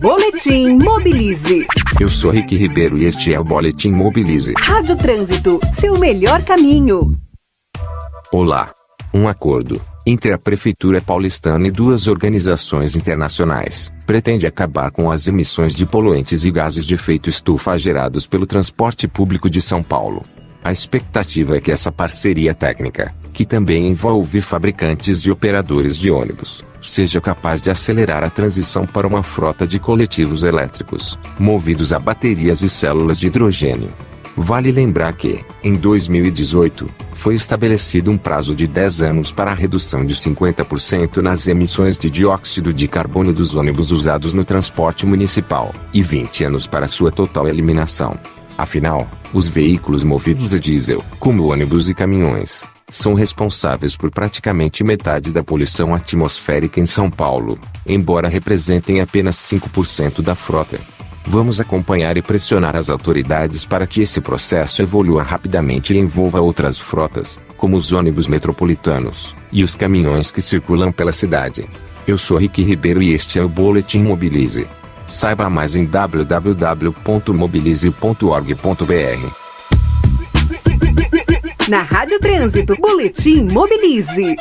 Boletim Mobilize. Eu sou Rick Ribeiro e este é o Boletim Mobilize. Rádio Trânsito, seu melhor caminho. Olá. Um acordo entre a Prefeitura paulistana e duas organizações internacionais pretende acabar com as emissões de poluentes e gases de efeito estufa gerados pelo transporte público de São Paulo. A expectativa é que essa parceria técnica, que também envolve fabricantes e operadores de ônibus, seja capaz de acelerar a transição para uma frota de coletivos elétricos, movidos a baterias e células de hidrogênio. Vale lembrar que, em 2018, foi estabelecido um prazo de 10 anos para a redução de 50% nas emissões de dióxido de carbono dos ônibus usados no transporte municipal, e 20 anos para sua total eliminação. Afinal, os veículos movidos a diesel, como ônibus e caminhões, são responsáveis por praticamente metade da poluição atmosférica em São Paulo, embora representem apenas 5% da frota. Vamos acompanhar e pressionar as autoridades para que esse processo evolua rapidamente e envolva outras frotas, como os ônibus metropolitanos e os caminhões que circulam pela cidade. Eu sou Rick Ribeiro e este é o Boletim Mobilize. Saiba mais em www.mobilize.org.br. Na Rádio Trânsito, Boletim Mobilize.